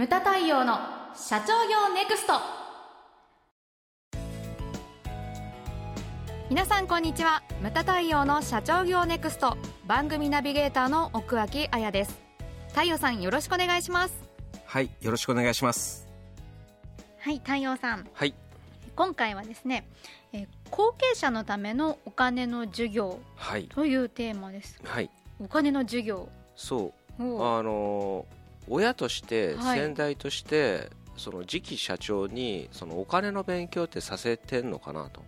ムタ太陽の社長業ネクスト。皆さんこんにちは。ムタ太陽の社長業ネクスト。番組ナビゲーターの奥脇彩です。太陽さんよろしくお願いします。はいよろしくお願いします。はい太陽さん。はい。今回はですね、えー後継者のためのお金の授業はい。というテーマです。はい。お金の授業。そう。おあのー親としてはい。先代として、その次期社長にそのお金の勉強ってさせてんのかなと。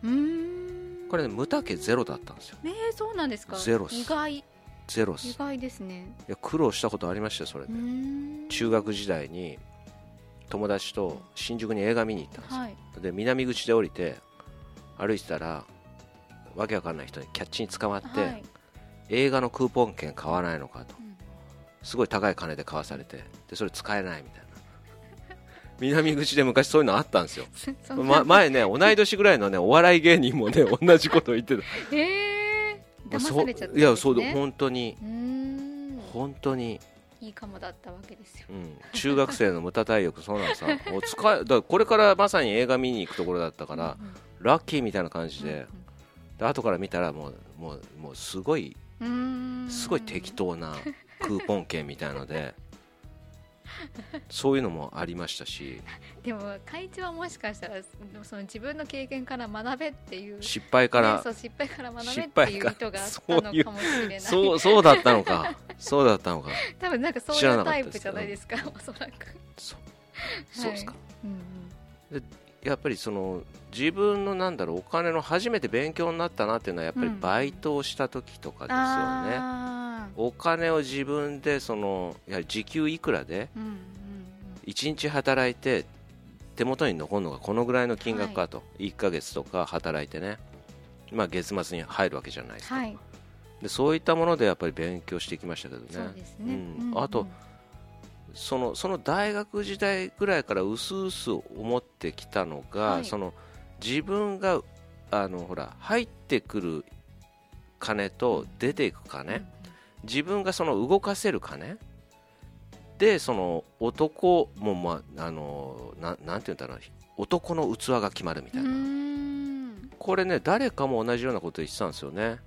これね無駄家ゼロだったんですよ。えー、そうなんですか。ゼロ意外。ゼロ意外ですね。や苦労したことありましたよそれうで、中学時代に友達と新宿に映画見に行ったんですよ、はい。で南口で降りて歩いてたらわけわかんない人にキャッチに捕まって、はい。映画のクーポン券買わないのかと。うんすごい高い金で買わされてでそれ使えないみたいな。南口で昔そういうのあったんですよ、ま、前ね同い年ぐらいのねお笑い芸人もね 同じこと言ってた。えー、騙されちゃったいやそうだ本当に。本当に、いいかもだったわけですよ。うん、中学生の無駄体力そうなのさもう使え だこれからまさに映画見に行くところだったから、ラッキーみたいな感じで,、で後から見たらもうもうもうすごいすごい適当なクーポン券みたいのでそういうのもありましたし。でも会長はもしかしたらその自分の経験から学べっていう失敗から、ねそう失敗から学べ失っていう意図があったのかもしれないそうそうだったのか。そうだったのか。多分なんかそういうタイプじゃないですかおそらく。そう。そうですか、うんうん。やっぱりその自分のなんだろうお金の初めて勉強になったなっていうのはやっぱりうん。バイトをした時とかですよね、あーお金を自分でそのやはり時給いくらで？うんうん1日働いて手元に残るのがこのぐらいの金額かと、1ヶ月とか働いてね、まあ、月末に入るわけじゃないですか、はい。でそういったものでやっぱり勉強してきましたけどね、うん。あとそのその大学時代ぐらいからうすうす思ってきたのが、はい。その自分があのほら入ってくる金と出ていく金、自分がその動かせる金？でその男も、まあ、あのななんていうんだろう男の器が決まるみたいな、これね誰かも同じようなこと言ってたんですよね。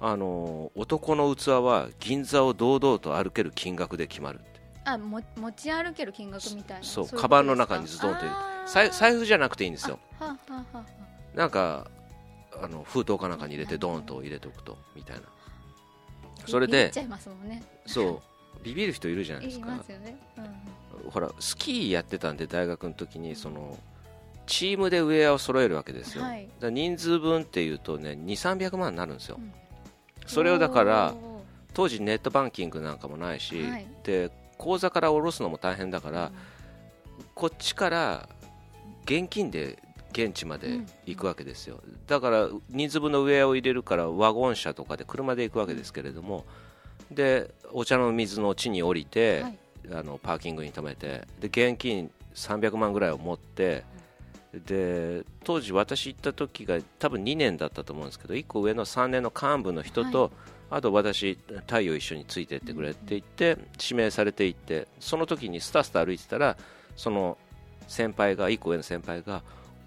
あの男の器は銀座を堂々と歩ける金額で決まるあも持ち歩ける金額みたいな？そうカバンの中にズドンと財財布じゃなくていいんですよ。あはあはあはあ。なんかあの封筒かなんかに入れてドーンと入れておくとみたいなそれでそうビビる人いるじゃないでいすかほらスキーやってたんで大学の時にそのチームでウェアを揃えるわけですよ、はい。人数分っていうとね2300万になるんですよ、うん。それをだからお当時ネットバンキングなんかもないし、はい。で口座から下ろすのも大変だかーら、こっちから現金で現地まで行くわけですよ、だから人数分のウェアを入れるからワゴン車とかで車で行くわけですけれども、でお茶の水の地に降りて、はい。あのパーキングに止めてで現金300万ぐらいを持ってで当時私行った時が多分2年だったと思うんですけど1個上の3年の幹部の人と、はい。あと私太陽一緒についてってくれって言って指名されていってその時にスタスタ歩いてたらその先輩が1個上の先輩が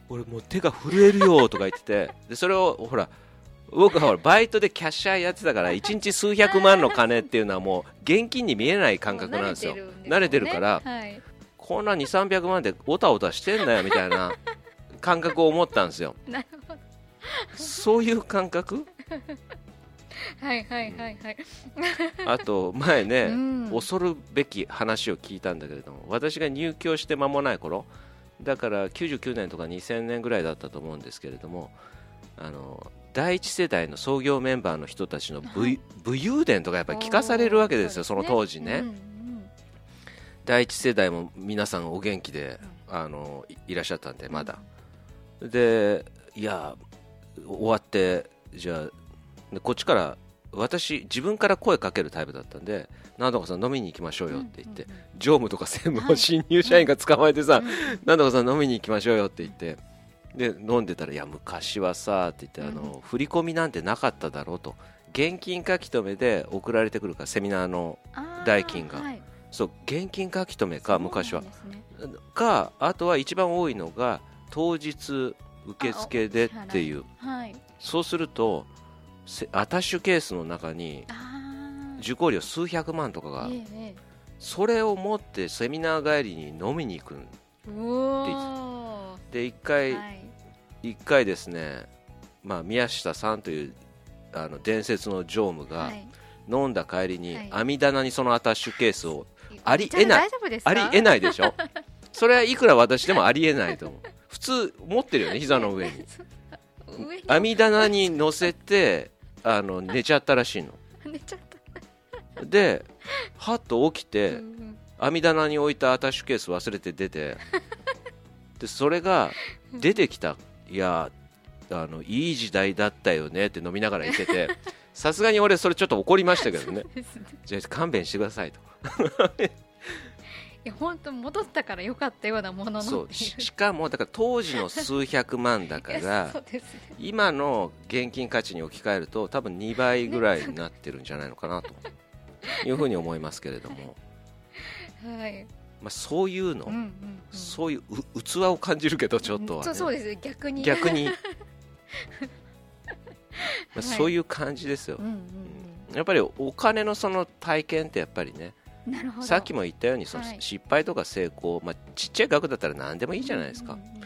俺もう手が震えるよとか言っててでそれをほら僕はほらバイトでキャッシャーやってたから1日数百万の金っていうのはもう現金に見えない感覚なんですよ。慣れてるからはい、こんな2、300万でおたおたしてんなよみたいな 感覚を思ったんですよ。なるほど。そういう感覚？はいはいはいはい、あと前ね、うん。恐るべき話を聞いたんだけれども私が入居して間もない頃だから99年とか2000年ぐらいだったと思うんですけれどもあの第一世代の創業メンバーの人たちの武,、はい。武勇伝とかやっぱり聞かされるわけですよその当時ね、うんうん第一世代も皆さんお元気で、あのいいらっしゃったんでまだ、でいや終わってじゃあでこっちから私自分から声かけるタイプだったんでなんとかさん飲みに行きましょうよって言って、常務とか専務を新入社員が捕まえてさ、なんとかさん飲みに行きましょうよって言ってで飲んでたらいや昔はさって言ってあの、振り込みなんてなかっただろうと。現金書き留めで送られてくるからセミナーの代金が。はい。そう現金書き留めか昔は。かあとは一番多いのが当日受付でっていう。はい。そうするとせアタッシュケースの中にあ受講料数百万とかがあええそれを持ってセミナー帰りに飲みに行くん。で一回、はい。一回ですね、まあ、宮下さんというあの伝説の常務がはい。飲んだ帰りにはい。網棚にそのアタッシュケースをありえない。ありえないでしょ？それはいくら私でもありえないと思う。普通持ってるよね膝の上に。上に。網棚に乗せてあの寝ちゃったらしいの。寝ちゃった。ではっと起きて、網棚に置いたアタッシュケース忘れて出て でそれが出てきた。いやあのいい時代だったよねって飲みながら言ってて さすがに俺それちょっと怒りましたけどね。ね。じゃあ勘弁してくださいと。いや本当戻ったから良かったようなもののそうししかもだから当時の数百万だから ね。今の現金価値に置き換えると多分2倍ぐらいになってるんじゃないのかなというふうに思いますけれども、はい。まあ、そういうの、うんうんうん。そういうう器を感じるけどちょっとは、ね。そうそうです。逆に。逆に、まあ、はい。そういう感じですよ。うん、うん。やっぱりお金のその体験ってやっぱりねさっきも言ったようにそのはい。失敗とか成功、まあ、ちっちゃい額だったら何でもいいじゃないですか、うんうんうん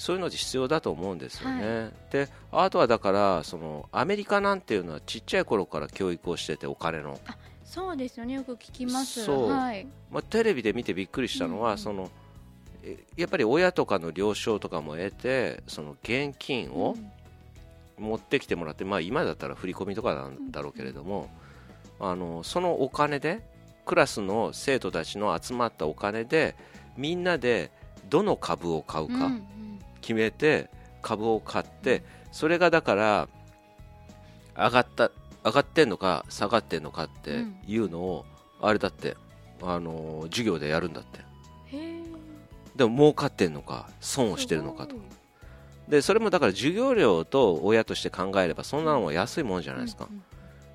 そういうの必要だと思うんですよね、はであとはだからそのアメリカなんていうのはちっちゃい頃から教育をしててお金の、そうですよね。よく聞きます。そう。はい。まあ、テレビで見てびっくりしたのは、うんそのえやっぱり親とかの了承とかも得てその現金をうん。持ってきてもらって、まあ、今だったら振り込みとかなんだろうけれども、あのそのお金でクラスの生徒たちの集まったお金でみんなでどの株を買うか決めて株を買ってそれがだから上がった上がってんのか下がってんのかっていうのを、あれだってあの授業でやるんだって。でも儲かってんのか損をしてるのかと。でそれもだから授業料と親として考えればそんなのも安いもんじゃないですか、うんうん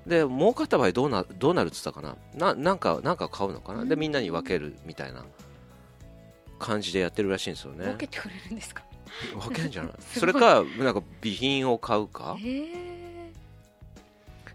で儲かった場合どうなどうなるって言ったかな？ななんかなんか買うのかな、でうん。みんなに分けるみたいな感じでやってるらしいんですよね。分けてくれるんですか？分けんじゃない？それかなんか備品を買うか？へえ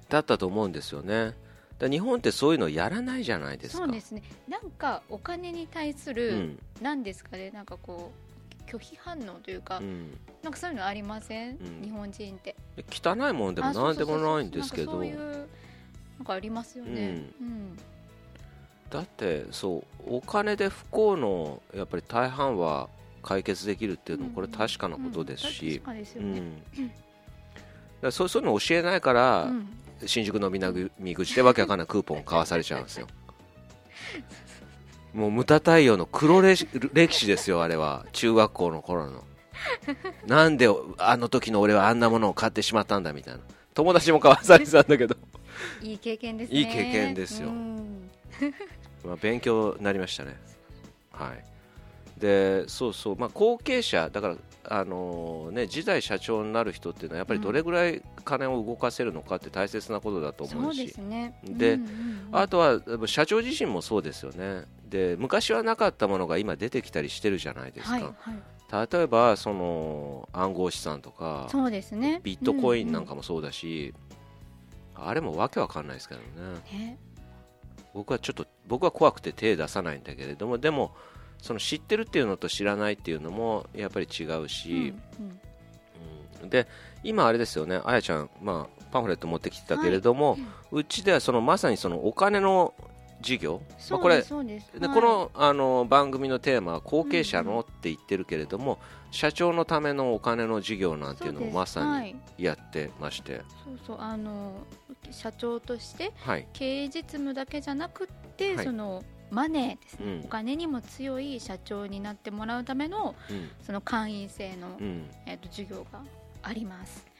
だったと思うんですよね。だ日本ってそういうのやらないじゃないですか。そうですね。なんかお金に対すうるん。なんですかね？なんかこう拒否反応というかうん、なんかそういうのありません？うん。日本人って。で汚いもんでも何でそうそうそう。もないんですけど。なんかありますよね。うん。だってそうお金で不幸のやっぱり大半は解決できるっていうのもこれ確かなことですうん。し確、かですよね。うん、だからそうそういうの教えないから、うん。新宿の南口でわけわかんないクーポンを買わされちゃうんですよ もうムタ太陽の黒歴歴史ですよあれは。中学校の頃の。なんであの時の俺はあんなものを買ってしまったんだみたいな。友達も買わされてたんだけど、いい経験ですね。いい経験ですよ。うん。まあ、勉強になりましたね。はい。でそうそう、まあ、後継者だからあのね、次代社長になる人っていうのはやっぱりどれぐらい金を動かせるのかって大切なことだと思そうし、でうんうんうん。あとは社長自身もそうですよねで昔はなかったものが今出てきたりしてるじゃないですか、はいはい。例えばその暗号資産とかそうですね。ビットコインなんかももそうだし、あれもわけわかんないですけどね。ね僕はちょっと僕は怖くて手出さないんだけれどもでもその知ってるっていうのと知らないっていうのもやっぱり違ううんし、うん。うん。で今あれですよね。あやちゃん、まあ、パンフレット持ってきてたけれども、うちではそのまさにそのお金の事業、まあ、これではいでこのあの番組のテーマは後継者のって言ってるけれども、社長のためのお金の事業なんていうのをまさにはいやってまして、そうそう。あの社長としてはい。経営実務だけじゃなくって、はい。そのマネーですね、うん。お金にも強い社長になってもらうためのうん。その会員制の、うん。えー、と授業があります。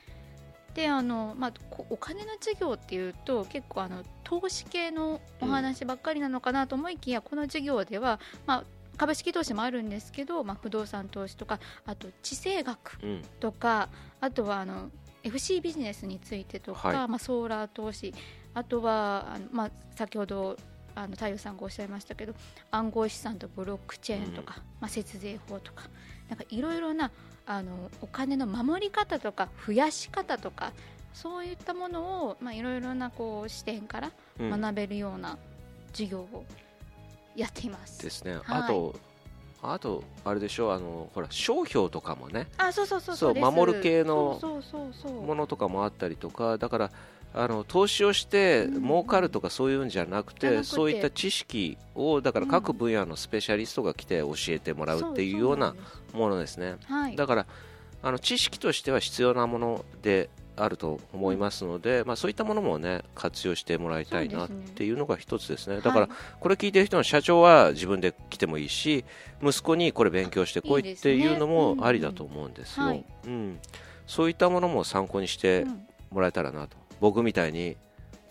であの、まあ、こお金の授業っていうと結構あの投資系のお話ばっかりなのかなと思いきや、この授業では、まあ、株式投資もあるんですけど、まあ、不動産投資とかあと地政学うん。とかあとはあの FC ビジネスについてとか、はい。まあ、ソーラー投資あとはあの、まあ、先ほどあの太陽さんがおっしゃいましたけど暗号資産とブロックチェーンとか、まあ、節税法とかなんかいろいろなあのお金の守り方とか増やし方とかそういったものを、まあ、いろいろなこう視点からうん。学べるような授業をやっています。ですね、はい。あとあとあれでしょあのほら商標とかもね。あそうそうそうそう守る系のそうそうそうそう。ものとかもあったりとかだからあの投資をしてうん儲かるとかそういうんじゃなくて,、じゃなくて。そういった知識をだから各分野のスペシャリストが来て教えてもらうっていうようなものですね。はいだからあの知識としては必要なものであると思いますので、まあ、そういったものもね活用してもらいたいなっていうのが一つですね。だからはいこれ聞いてる人の社長は自分で来てもいいし息子にこれ勉強してこいっていうのうんもありだと思うんですよ、はい。うん、そういったものも参考にしてうん。もらえたらなと。僕みたいに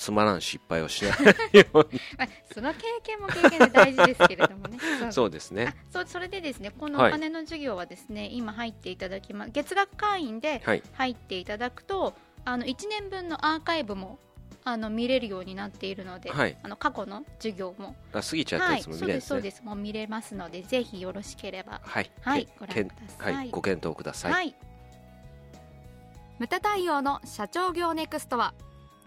つまらん失敗をしない ように。まあ、その経験も経験で大事ですけれどもね。そう。そうですね。あそうそれでですねこのはいお金の授業はですね、今入っていただきます月額会員ではい。入っていただくとあの1年分のアーカイブもあの見れるようになっているので、はい。あの過去の授業も。あ過ぎちゃったはいやつも見そうですそうです。もう見れますのでぜひよろしければ。はい。はいけご覧くださはいいご検討ください、はい。無駄対応の社長業ネクストは